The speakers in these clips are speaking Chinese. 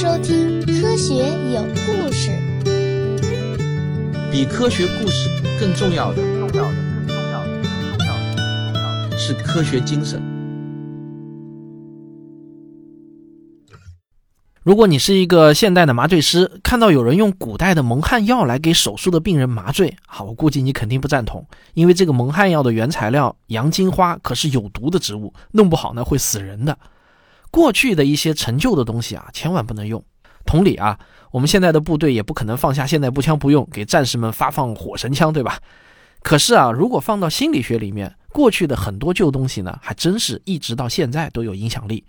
收听《科学有故事》。比科学故事更重要的，重要的，更重要的，更重要的，更重要的是科学精神。如果你是一个现代的麻醉师，看到有人用古代的蒙汗药来给手术的病人麻醉，好，我估计你肯定不赞同，因为这个蒙汗药的原材料洋金花可是有毒的植物，弄不好呢会死人的。过去的一些陈旧的东西啊，千万不能用。同理啊，我们现在的部队也不可能放下现代步枪不用，给战士们发放火神枪，对吧？可是啊，如果放到心理学里面，过去的很多旧东西呢，还真是一直到现在都有影响力。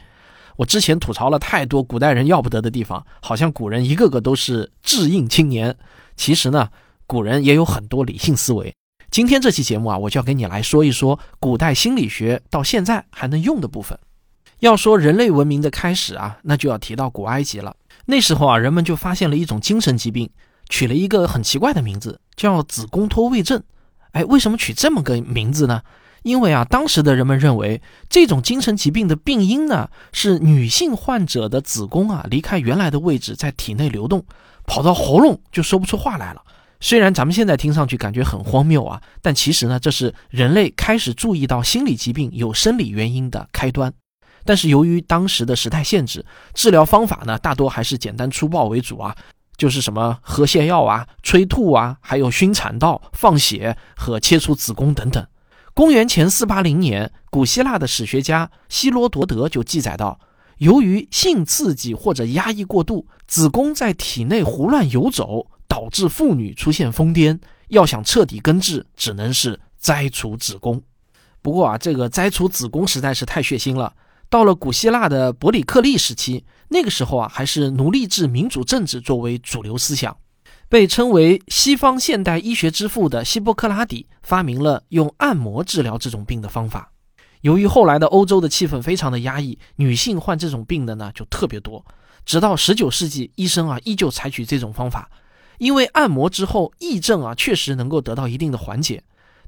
我之前吐槽了太多古代人要不得的地方，好像古人一个个都是智硬青年。其实呢，古人也有很多理性思维。今天这期节目啊，我就要给你来说一说古代心理学到现在还能用的部分。要说人类文明的开始啊，那就要提到古埃及了。那时候啊，人们就发现了一种精神疾病，取了一个很奇怪的名字，叫子宫脱位症。哎，为什么取这么个名字呢？因为啊，当时的人们认为这种精神疾病的病因呢，是女性患者的子宫啊离开原来的位置，在体内流动，跑到喉咙就说不出话来了。虽然咱们现在听上去感觉很荒谬啊，但其实呢，这是人类开始注意到心理疾病有生理原因的开端。但是由于当时的时代限制，治疗方法呢，大多还是简单粗暴为主啊，就是什么喝泻药啊、催吐啊，还有熏产道、放血和切除子宫等等。公元前四八零年，古希腊的史学家希罗多德就记载到，由于性刺激或者压抑过度，子宫在体内胡乱游走，导致妇女出现疯癫。要想彻底根治，只能是摘除子宫。不过啊，这个摘除子宫实在是太血腥了。到了古希腊的伯里克利时期，那个时候啊，还是奴隶制民主政治作为主流思想。被称为西方现代医学之父的希波克拉底发明了用按摩治疗这种病的方法。由于后来的欧洲的气氛非常的压抑，女性患这种病的呢就特别多。直到十九世纪，医生啊依旧采取这种方法，因为按摩之后癔症啊确实能够得到一定的缓解。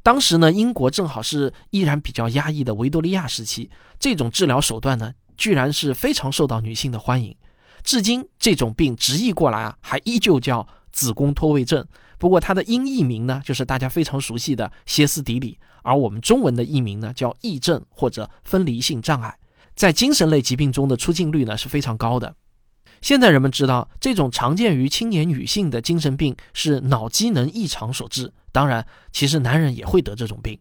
当时呢，英国正好是依然比较压抑的维多利亚时期，这种治疗手段呢居然是非常受到女性的欢迎。至今，这种病直译过来啊还依旧叫。子宫脱位症，不过它的音译名呢，就是大家非常熟悉的歇斯底里，而我们中文的译名呢叫癔症或者分离性障碍，在精神类疾病中的出镜率呢是非常高的。现在人们知道，这种常见于青年女性的精神病是脑机能异常所致。当然，其实男人也会得这种病。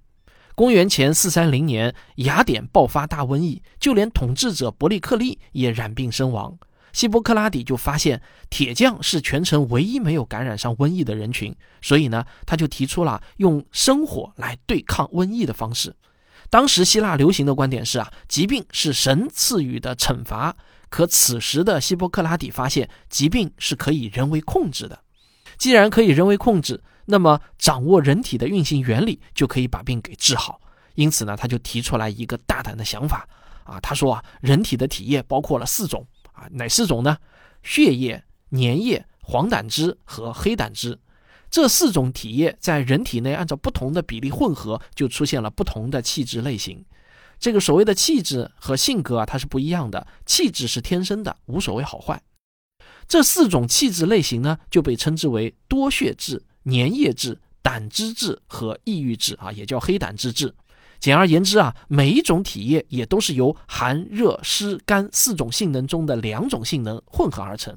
公元前四三零年，雅典爆发大瘟疫，就连统治者伯利克利也染病身亡。希波克拉底就发现铁匠是全城唯一没有感染上瘟疫的人群，所以呢，他就提出了用生火来对抗瘟疫的方式。当时希腊流行的观点是啊，疾病是神赐予的惩罚。可此时的希波克拉底发现，疾病是可以人为控制的。既然可以人为控制，那么掌握人体的运行原理就可以把病给治好。因此呢，他就提出来一个大胆的想法啊，他说啊，人体的体液包括了四种。啊，哪四种呢？血液、粘液、黄胆汁和黑胆汁，这四种体液在人体内按照不同的比例混合，就出现了不同的气质类型。这个所谓的气质和性格啊，它是不一样的。气质是天生的，无所谓好坏。这四种气质类型呢，就被称之为多血质、粘液质、胆汁质和抑郁质啊，也叫黑胆汁质。简而言之啊，每一种体液也都是由寒、热、湿、干四种性能中的两种性能混合而成。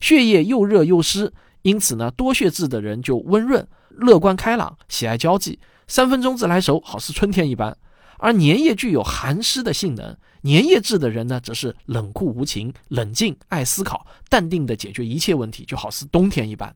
血液又热又湿，因此呢，多血质的人就温润、乐观开朗、喜爱交际，三分钟自来熟，好似春天一般。而粘液具有寒湿的性能，粘液质的人呢，则是冷酷无情、冷静、爱思考、淡定的解决一切问题，就好似冬天一般。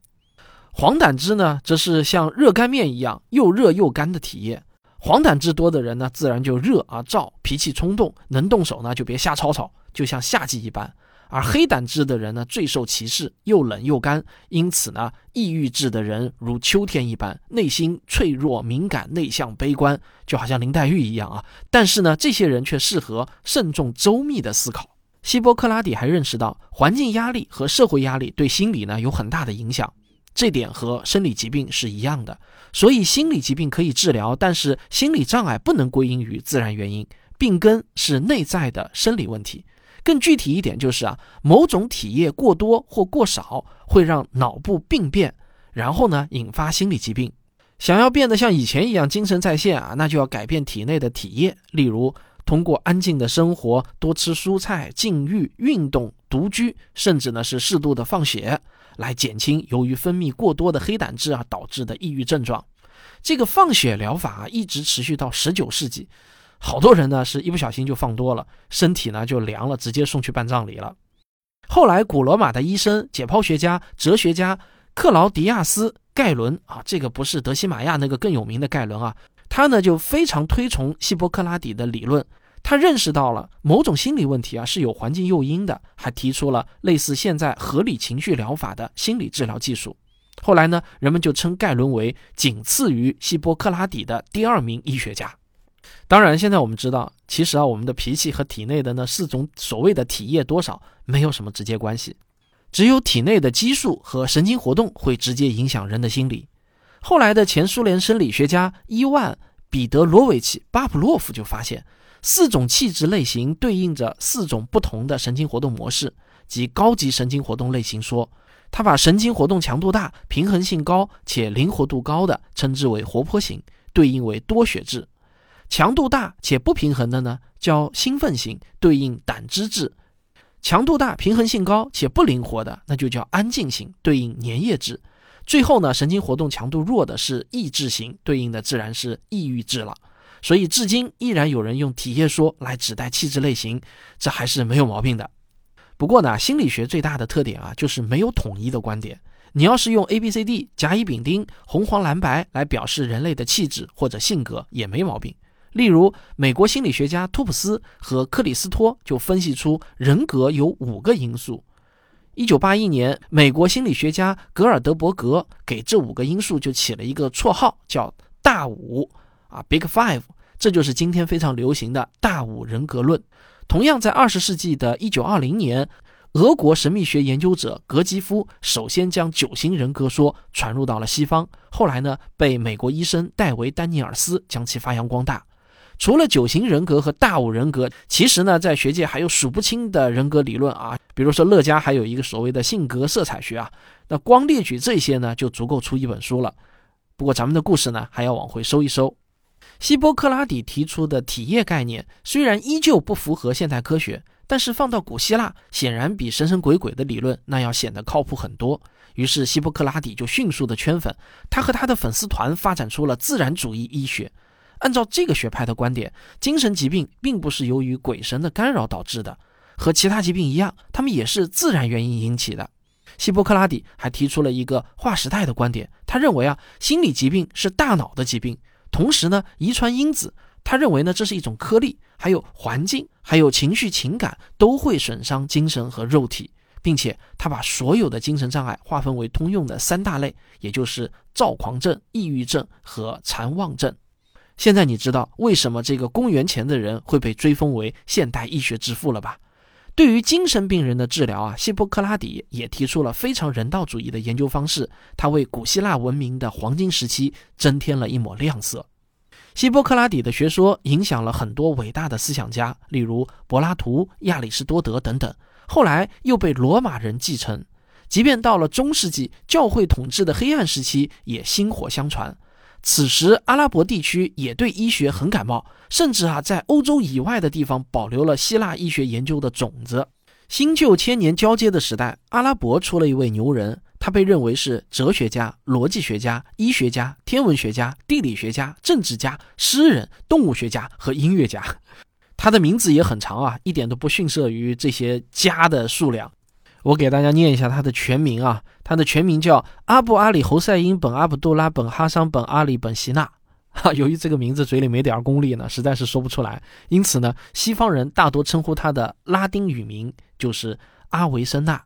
黄疸汁呢，则是像热干面一样又热又干的体液。黄疸汁多的人呢，自然就热而燥，脾气冲动，能动手呢就别瞎吵吵，就像夏季一般。而黑胆汁的人呢，最受歧视，又冷又干，因此呢，抑郁质的人如秋天一般，内心脆弱、敏感、内向、悲观，就好像林黛玉一样啊。但是呢，这些人却适合慎重周密的思考。希波克拉底还认识到，环境压力和社会压力对心理呢有很大的影响。这点和生理疾病是一样的，所以心理疾病可以治疗，但是心理障碍不能归因于自然原因，病根是内在的生理问题。更具体一点就是啊，某种体液过多或过少会让脑部病变，然后呢引发心理疾病。想要变得像以前一样精神在线啊，那就要改变体内的体液，例如通过安静的生活、多吃蔬菜、禁欲、运动、独居，甚至呢是适度的放血，来减轻由于分泌过多的黑胆汁啊导致的抑郁症状。这个放血疗法啊，一直持续到十九世纪。好多人呢是一不小心就放多了，身体呢就凉了，直接送去办葬礼了。后来，古罗马的医生、解剖学家、哲学家克劳迪亚斯·盖伦啊，这个不是德西玛亚那个更有名的盖伦啊，他呢就非常推崇希波克拉底的理论。他认识到了某种心理问题啊是有环境诱因的，还提出了类似现在合理情绪疗法的心理治疗技术。后来呢，人们就称盖伦为仅次于希波克拉底的第二名医学家。当然，现在我们知道，其实啊，我们的脾气和体内的那四种所谓的体液多少没有什么直接关系，只有体内的激素和神经活动会直接影响人的心理。后来的前苏联生理学家伊万·彼得罗维奇·巴甫洛夫就发现，四种气质类型对应着四种不同的神经活动模式，即高级神经活动类型说。他把神经活动强度大、平衡性高且灵活度高的称之为活泼型，对应为多血质。强度大且不平衡的呢，叫兴奋型，对应胆汁质；强度大、平衡性高且不灵活的，那就叫安静型，对应粘液质。最后呢，神经活动强度弱的是抑制型，对应的自然是抑郁质了。所以至今依然有人用体液说来指代气质类型，这还是没有毛病的。不过呢，心理学最大的特点啊，就是没有统一的观点。你要是用 A、B、C、D、甲、乙、丙、丁、红、黄、蓝、白来表示人类的气质或者性格，也没毛病。例如，美国心理学家托普斯和克里斯托就分析出人格有五个因素。一九八一年，美国心理学家格尔德伯格给这五个因素就起了一个绰号，叫“大五”啊，Big Five。这就是今天非常流行的大五人格论。同样，在二十世纪的一九二零年，俄国神秘学研究者格基夫首先将九型人格说传入到了西方，后来呢，被美国医生戴维·丹尼尔斯将其发扬光大。除了九型人格和大五人格，其实呢，在学界还有数不清的人格理论啊。比如说，乐嘉还有一个所谓的性格色彩学啊。那光列举这些呢，就足够出一本书了。不过，咱们的故事呢，还要往回收一收。希波克拉底提出的体液概念虽然依旧不符合现代科学，但是放到古希腊，显然比神神鬼鬼的理论那要显得靠谱很多。于是，希波克拉底就迅速的圈粉，他和他的粉丝团发展出了自然主义医学。按照这个学派的观点，精神疾病并不是由于鬼神的干扰导致的，和其他疾病一样，他们也是自然原因引起的。希波克拉底还提出了一个划时代的观点，他认为啊，心理疾病是大脑的疾病，同时呢，遗传因子，他认为呢，这是一种颗粒，还有环境，还有情绪情感都会损伤精神和肉体，并且他把所有的精神障碍划分为通用的三大类，也就是躁狂症、抑郁症和残妄症。现在你知道为什么这个公元前的人会被追封为现代医学之父了吧？对于精神病人的治疗啊，希波克拉底也提出了非常人道主义的研究方式，他为古希腊文明的黄金时期增添了一抹亮色。希波克拉底的学说影响了很多伟大的思想家，例如柏拉图、亚里士多德等等，后来又被罗马人继承。即便到了中世纪，教会统治的黑暗时期也薪火相传。此时，阿拉伯地区也对医学很感冒，甚至啊，在欧洲以外的地方保留了希腊医学研究的种子。新旧千年交接的时代，阿拉伯出了一位牛人，他被认为是哲学家、逻辑学家、医学家、天文学家、地理学家、政治家、诗人、动物学家和音乐家。他的名字也很长啊，一点都不逊色于这些家的数量。我给大家念一下他的全名啊，他的全名叫阿布阿里侯赛因本阿卜杜拉本哈桑本阿里本希纳。哈，由于这个名字嘴里没点功力呢，实在是说不出来，因此呢，西方人大多称呼他的拉丁语名就是阿维森纳。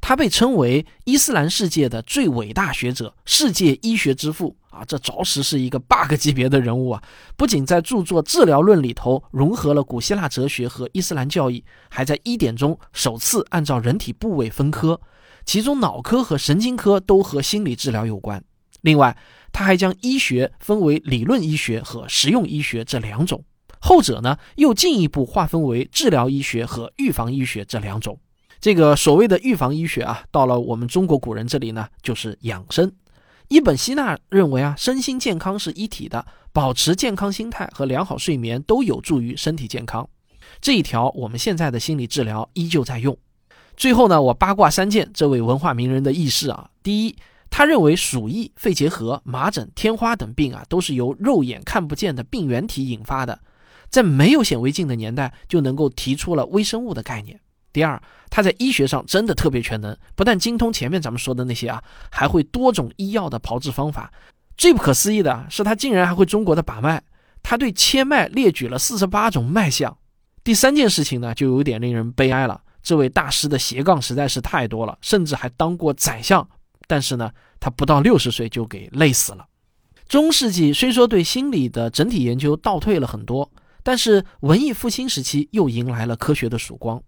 他被称为伊斯兰世界的最伟大学者，世界医学之父啊，这着实是一个 bug 级别的人物啊！不仅在著作《治疗论》里头融合了古希腊哲学和伊斯兰教义，还在医典中首次按照人体部位分科，其中脑科和神经科都和心理治疗有关。另外，他还将医学分为理论医学和实用医学这两种。后者呢又进一步划分为治疗医学和预防医学这两种。这个所谓的预防医学啊，到了我们中国古人这里呢，就是养生。伊本希纳认为啊，身心健康是一体的，保持健康心态和良好睡眠都有助于身体健康。这一条我们现在的心理治疗依旧在用。最后呢，我八卦三件这位文化名人的轶事啊。第一，他认为鼠疫、肺结核、麻疹、天花等病啊，都是由肉眼看不见的病原体引发的，在没有显微镜的年代就能够提出了微生物的概念。第二，他在医学上真的特别全能，不但精通前面咱们说的那些啊，还会多种医药的炮制方法。最不可思议的是，他竟然还会中国的把脉，他对切脉列举了四十八种脉象。第三件事情呢，就有点令人悲哀了。这位大师的斜杠实在是太多了，甚至还当过宰相。但是呢，他不到六十岁就给累死了。中世纪虽说对心理的整体研究倒退了很多，但是文艺复兴时期又迎来了科学的曙光。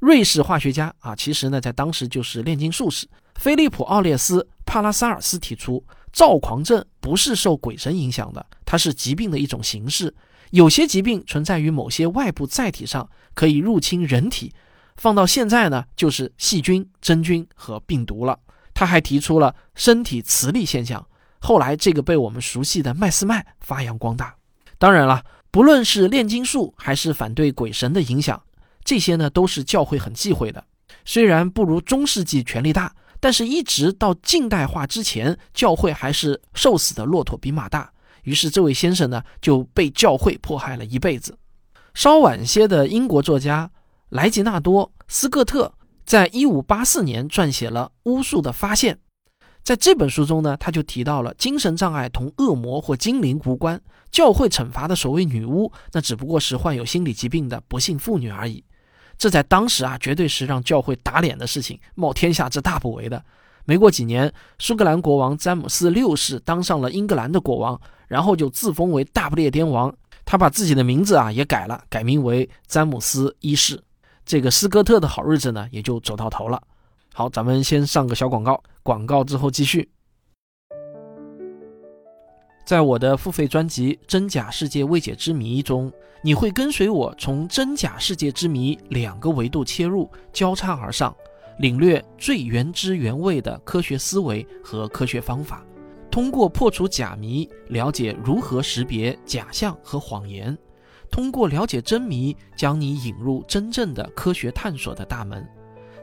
瑞士化学家啊，其实呢，在当时就是炼金术士菲利普·奥列斯·帕拉萨尔斯提出，躁狂症不是受鬼神影响的，它是疾病的一种形式。有些疾病存在于某些外部载体上，可以入侵人体。放到现在呢，就是细菌、真菌和病毒了。他还提出了身体磁力现象，后来这个被我们熟悉的麦斯麦发扬光大。当然了，不论是炼金术还是反对鬼神的影响。这些呢都是教会很忌讳的，虽然不如中世纪权力大，但是一直到近代化之前，教会还是瘦死的骆驼比马大。于是这位先生呢就被教会迫害了一辈子。稍晚些的英国作家莱吉纳多·斯科特在一五八四年撰写了《巫术的发现》。在这本书中呢，他就提到了精神障碍同恶魔或精灵无关，教会惩罚的所谓女巫，那只不过是患有心理疾病的不幸妇女而已。这在当时啊，绝对是让教会打脸的事情，冒天下之大不韪的。没过几年，苏格兰国王詹姆斯六世当上了英格兰的国王，然后就自封为大不列颠王。他把自己的名字啊也改了，改名为詹姆斯一世。这个斯科特的好日子呢，也就走到头了。好，咱们先上个小广告，广告之后继续。在我的付费专辑《真假世界未解之谜》中，你会跟随我从真假世界之谜两个维度切入，交叉而上，领略最原汁原味的科学思维和科学方法。通过破除假谜，了解如何识别假象和谎言；通过了解真谜，将你引入真正的科学探索的大门。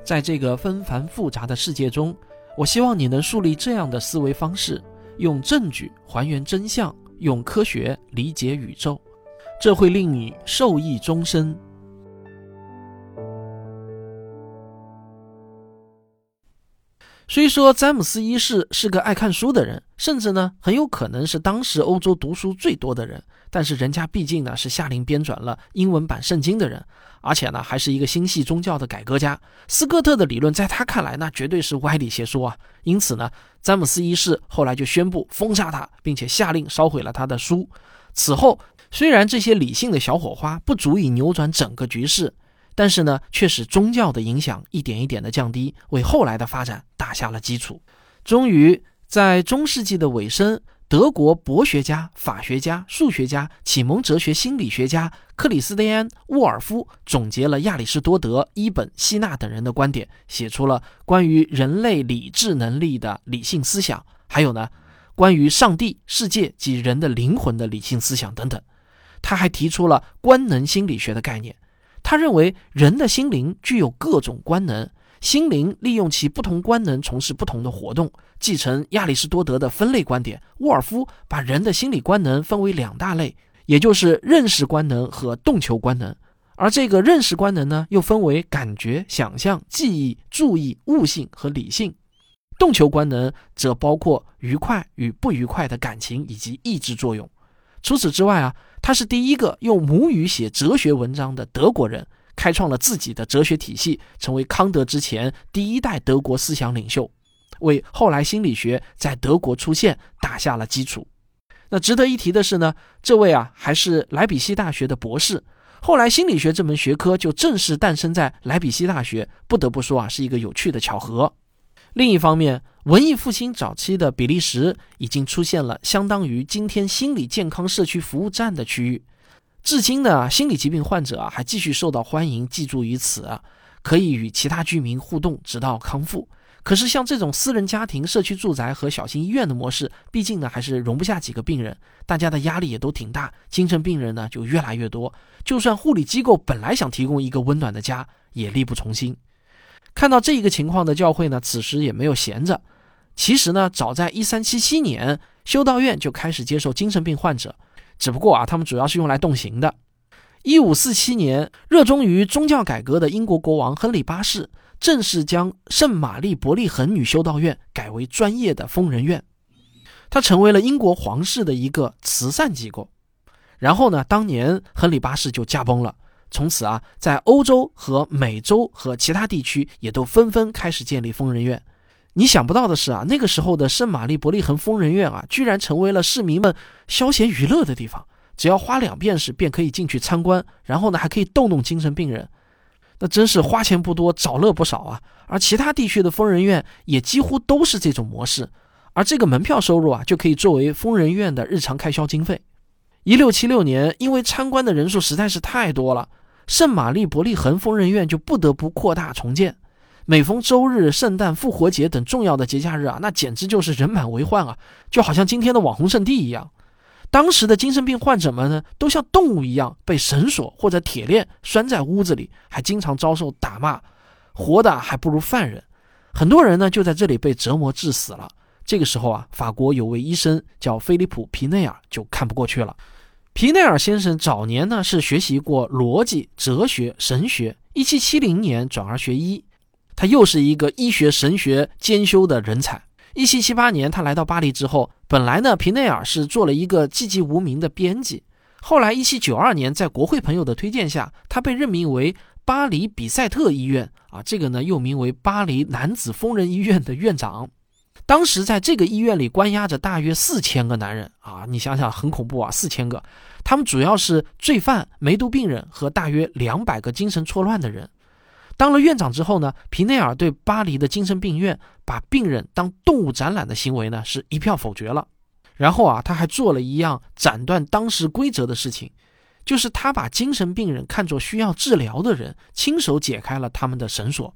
在这个纷繁复杂的世界中，我希望你能树立这样的思维方式。用证据还原真相，用科学理解宇宙，这会令你受益终生。虽说詹姆斯一世是个爱看书的人，甚至呢很有可能是当时欧洲读书最多的人，但是人家毕竟呢是下令编纂了英文版圣经的人，而且呢还是一个心系宗教的改革家。斯科特的理论在他看来那绝对是歪理邪说啊！因此呢，詹姆斯一世后来就宣布封杀他，并且下令烧毁了他的书。此后，虽然这些理性的小火花不足以扭转整个局势。但是呢，却使宗教的影响一点一点的降低，为后来的发展打下了基础。终于在中世纪的尾声，德国博学家、法学家、数学家、启蒙哲学心理学家克里斯蒂安·沃尔夫总结了亚里士多德、伊本·希纳等人的观点，写出了关于人类理智能力的理性思想，还有呢，关于上帝、世界及人的灵魂的理性思想等等。他还提出了官能心理学的概念。他认为人的心灵具有各种官能，心灵利用其不同官能从事不同的活动。继承亚里士多德的分类观点，沃尔夫把人的心理官能分为两大类，也就是认识官能和动求官能。而这个认识官能呢，又分为感觉、想象、记忆、注意、悟性和理性。动求官能则包括愉快与不愉快的感情以及意志作用。除此之外啊。他是第一个用母语写哲学文章的德国人，开创了自己的哲学体系，成为康德之前第一代德国思想领袖，为后来心理学在德国出现打下了基础。那值得一提的是呢，这位啊还是莱比锡大学的博士，后来心理学这门学科就正式诞生在莱比锡大学，不得不说啊是一个有趣的巧合。另一方面，文艺复兴早期的比利时已经出现了相当于今天心理健康社区服务站的区域。至今呢，心理疾病患者还继续受到欢迎，寄住于此，可以与其他居民互动，直到康复。可是像这种私人家庭、社区住宅和小型医院的模式，毕竟呢还是容不下几个病人，大家的压力也都挺大，精神病人呢就越来越多。就算护理机构本来想提供一个温暖的家，也力不从心。看到这一个情况的教会呢，此时也没有闲着。其实呢，早在一三七七年，修道院就开始接受精神病患者。只不过啊，他们主要是用来动刑的。一五四七年，热衷于宗教改革的英国国王亨利八世正式将圣玛丽伯利恒女修道院改为专业的疯人院，它成为了英国皇室的一个慈善机构。然后呢，当年亨利八世就驾崩了。从此啊，在欧洲和美洲和其他地区也都纷纷开始建立疯人院。你想不到的是啊，那个时候的圣玛丽伯利恒疯人院啊，居然成为了市民们消闲娱乐的地方。只要花两便士便可以进去参观，然后呢还可以逗弄精神病人，那真是花钱不多，找乐不少啊。而其他地区的疯人院也几乎都是这种模式，而这个门票收入啊，就可以作为疯人院的日常开销经费。一六七六年，因为参观的人数实在是太多了，圣玛丽伯利恒疯人院就不得不扩大重建。每逢周日、圣诞、复活节等重要的节假日啊，那简直就是人满为患啊，就好像今天的网红圣地一样。当时的精神病患者们呢，都像动物一样被绳索或者铁链拴在屋子里，还经常遭受打骂，活的还不如犯人。很多人呢就在这里被折磨致死了。这个时候啊，法国有位医生叫菲利普·皮内尔就看不过去了。皮内尔先生早年呢是学习过逻辑、哲学、神学，1770年转而学医。他又是一个医学神学兼修的人才。一七七八年，他来到巴黎之后，本来呢，皮内尔是做了一个寂寂无名的编辑。后来，一七九二年，在国会朋友的推荐下，他被任命为巴黎比塞特医院啊，这个呢又名为巴黎男子疯人医院的院长。当时在这个医院里关押着大约四千个男人啊，你想想很恐怖啊，四千个，他们主要是罪犯、梅毒病人和大约两百个精神错乱的人。当了院长之后呢，皮内尔对巴黎的精神病院把病人当动物展览的行为呢，是一票否决了。然后啊，他还做了一样斩断当时规则的事情，就是他把精神病人看作需要治疗的人，亲手解开了他们的绳索。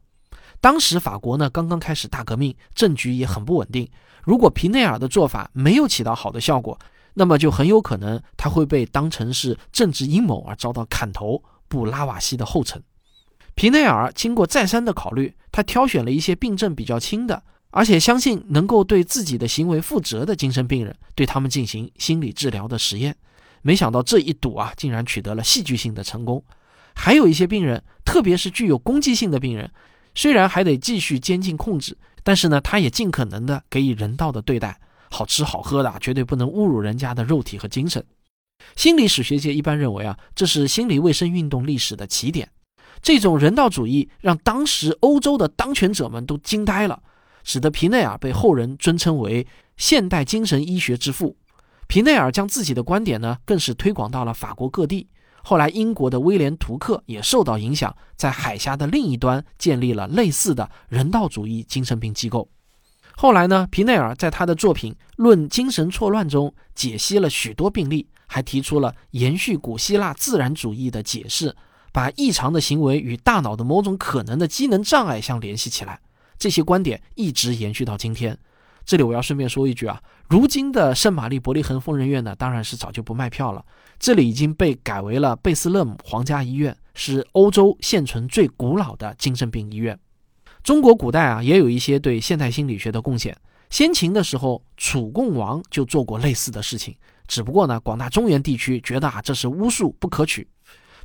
当时法国呢刚刚开始大革命，政局也很不稳定。如果皮内尔的做法没有起到好的效果，那么就很有可能他会被当成是政治阴谋而遭到砍头，步拉瓦锡的后尘。皮内尔经过再三的考虑，他挑选了一些病症比较轻的，而且相信能够对自己的行为负责的精神病人，对他们进行心理治疗的实验。没想到这一赌啊，竟然取得了戏剧性的成功。还有一些病人，特别是具有攻击性的病人，虽然还得继续监禁控制，但是呢，他也尽可能的给予人道的对待，好吃好喝的，绝对不能侮辱人家的肉体和精神。心理史学界一般认为啊，这是心理卫生运动历史的起点。这种人道主义让当时欧洲的当权者们都惊呆了，使得皮内尔被后人尊称为现代精神医学之父。皮内尔将自己的观点呢，更是推广到了法国各地。后来，英国的威廉·图克也受到影响，在海峡的另一端建立了类似的人道主义精神病机构。后来呢，皮内尔在他的作品《论精神错乱》中解析了许多病例，还提出了延续古希腊自然主义的解释。把异常的行为与大脑的某种可能的机能障碍相联系起来，这些观点一直延续到今天。这里我要顺便说一句啊，如今的圣玛丽伯利恒疯人院呢，当然是早就不卖票了，这里已经被改为了贝斯勒姆皇家医院，是欧洲现存最古老的精神病医院。中国古代啊，也有一些对现代心理学的贡献。先秦的时候，楚共王就做过类似的事情，只不过呢，广大中原地区觉得啊，这是巫术，不可取。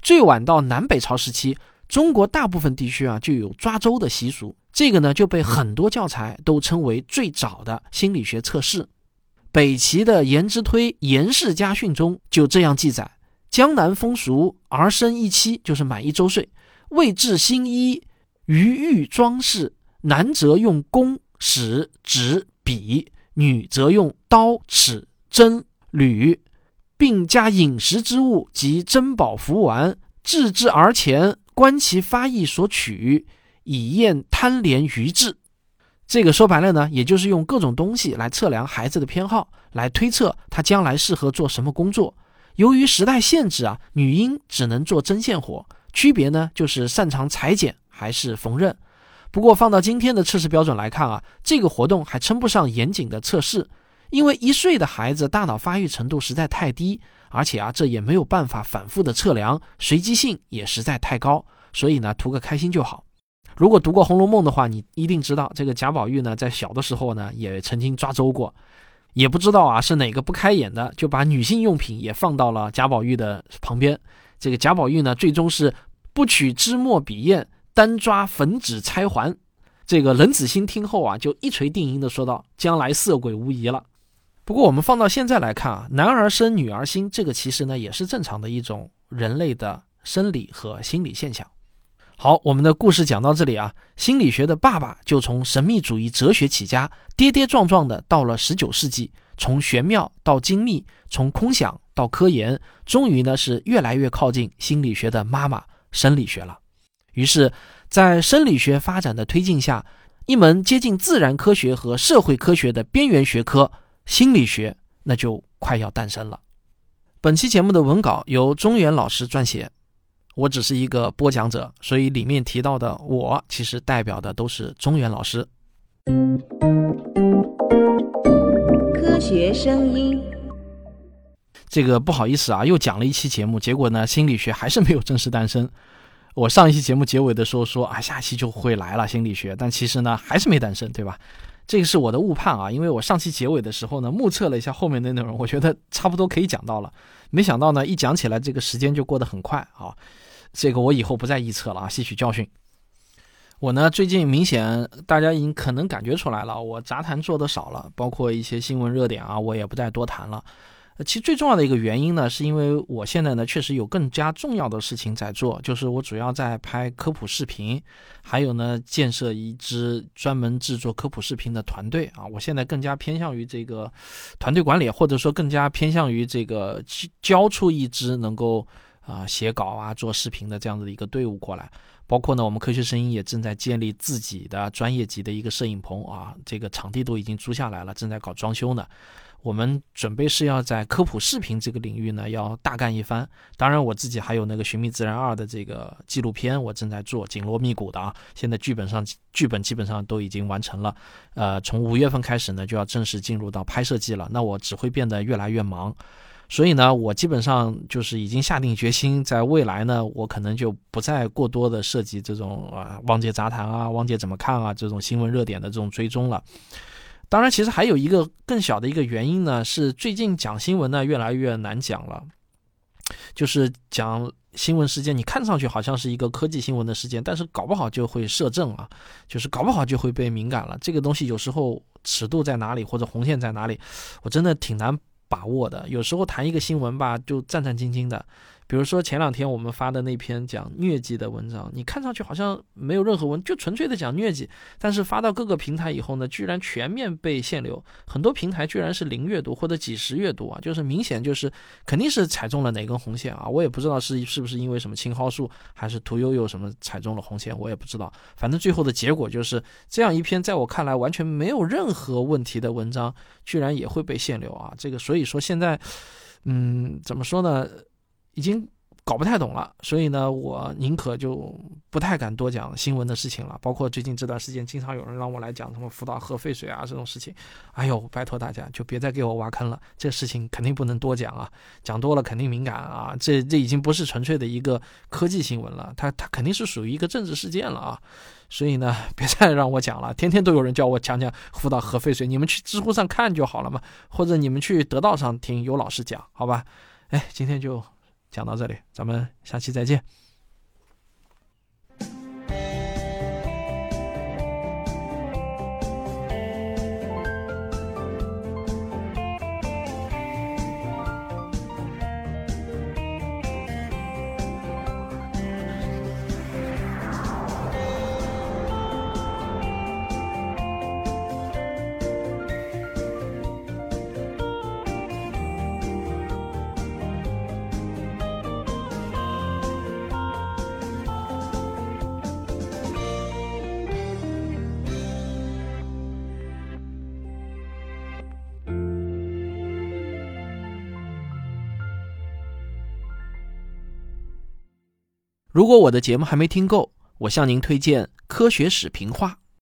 最晚到南北朝时期，中国大部分地区啊就有抓周的习俗，这个呢就被很多教材都称为最早的心理学测试。北齐的颜之推《颜氏家训》中就这样记载：江南风俗，儿生一期，就是满一周岁，未至新衣，于玉装饰，男则用弓、矢、纸、笔，女则用刀、尺、针、铝。并加饮食之物及珍宝服丸，置之而前，观其发意所取，以验贪怜愚智。这个说白了呢，也就是用各种东西来测量孩子的偏好，来推测他将来适合做什么工作，由于时代限制啊，女婴只能做针线活，区别呢就是擅长裁剪还是缝纫。不过放到今天的测试标准来看啊，这个活动还称不上严谨的测试，因为一岁的孩子大脑发育程度实在太低，而且啊这也没有办法反复的测量，随机性也实在太高，所以呢图个开心就好。如果读过《红楼梦》的话，你一定知道这个贾宝玉呢在小的时候呢也曾经抓周过。也不知道啊，是哪个不开眼的，就把女性用品也放到了贾宝玉的旁边。这个贾宝玉呢，最终是不取芝墨笔砚，单抓粉纸钗环。这个冷子兴听后啊，就一锤定音的说道：“将来色鬼无疑了。”不过我们放到现在来看啊，男儿生女儿心，这个其实呢也是正常的一种人类的生理和心理现象。好，我们的故事讲到这里啊。心理学的爸爸就从神秘主义哲学起家，跌跌撞撞的到了十九世纪，从玄妙到精密，从空想到科研，终于呢是越来越靠近心理学的妈妈生理学了。于是，在生理学发展的推进下，一门接近自然科学和社会科学的边缘学科——心理学，那就快要诞生了。本期节目的文稿由中原老师撰写。我只是一个播讲者，所以里面提到的我，其实代表的都是中原老师。科学声音，这个不好意思啊，又讲了一期节目，结果呢，心理学还是没有正式诞生。我上一期节目结尾的时候说啊，下期就会来了心理学，但其实呢，还是没诞生，对吧？这个是我的误判啊，因为我上期结尾的时候呢，目测了一下后面的内容，我觉得差不多可以讲到了，没想到呢，一讲起来，这个时间就过得很快啊。这个我以后不再臆测了啊，吸取教训。我呢，最近明显大家已经可能感觉出来了，我杂谈做的少了，包括一些新闻热点啊，我也不再多谈了。其实最重要的一个原因呢，是因为我现在呢确实有更加重要的事情在做，就是我主要在拍科普视频，还有呢建设一支专门制作科普视频的团队啊。我现在更加偏向于这个团队管理，或者说更加偏向于这个教出一支能够。啊，写稿啊，做视频的这样子的一个队伍过来，包括呢，我们科学声音也正在建立自己的专业级的一个摄影棚啊，这个场地都已经租下来了，正在搞装修呢。我们准备是要在科普视频这个领域呢，要大干一番。当然，我自己还有那个《寻觅自然二》的这个纪录片，我正在做紧锣密鼓的啊。现在剧本上剧本基本上都已经完成了，呃，从五月份开始呢，就要正式进入到拍摄季了。那我只会变得越来越忙。所以呢，我基本上就是已经下定决心，在未来呢，我可能就不再过多的涉及这种啊，汪杰杂谈啊，汪杰怎么看啊这种新闻热点的这种追踪了。当然，其实还有一个更小的一个原因呢，是最近讲新闻呢越来越难讲了，就是讲新闻事件，你看上去好像是一个科技新闻的事件，但是搞不好就会摄政啊，就是搞不好就会被敏感了。这个东西有时候尺度在哪里，或者红线在哪里，我真的挺难。把握的，有时候谈一个新闻吧，就战战兢兢的。比如说前两天我们发的那篇讲疟疾的文章，你看上去好像没有任何文，就纯粹的讲疟疾，但是发到各个平台以后呢，居然全面被限流，很多平台居然是零阅读或者几十阅读啊，就是明显就是肯定是踩中了哪根红线啊，我也不知道是是不是因为什么青蒿素还是屠呦呦什么踩中了红线，我也不知道，反正最后的结果就是这样一篇在我看来完全没有任何问题的文章，居然也会被限流啊，这个所以说现在，嗯，怎么说呢？已经搞不太懂了，所以呢，我宁可就不太敢多讲新闻的事情了。包括最近这段时间，经常有人让我来讲什么福岛核废水啊这种事情。哎呦，拜托大家就别再给我挖坑了，这事情肯定不能多讲啊，讲多了肯定敏感啊。这这已经不是纯粹的一个科技新闻了，它它肯定是属于一个政治事件了啊。所以呢，别再让我讲了，天天都有人叫我讲讲福岛核废水，你们去知乎上看就好了嘛，或者你们去得道上听有老师讲，好吧？哎，今天就。讲到这里，咱们下期再见。如果我的节目还没听够，我向您推荐《科学史评话》。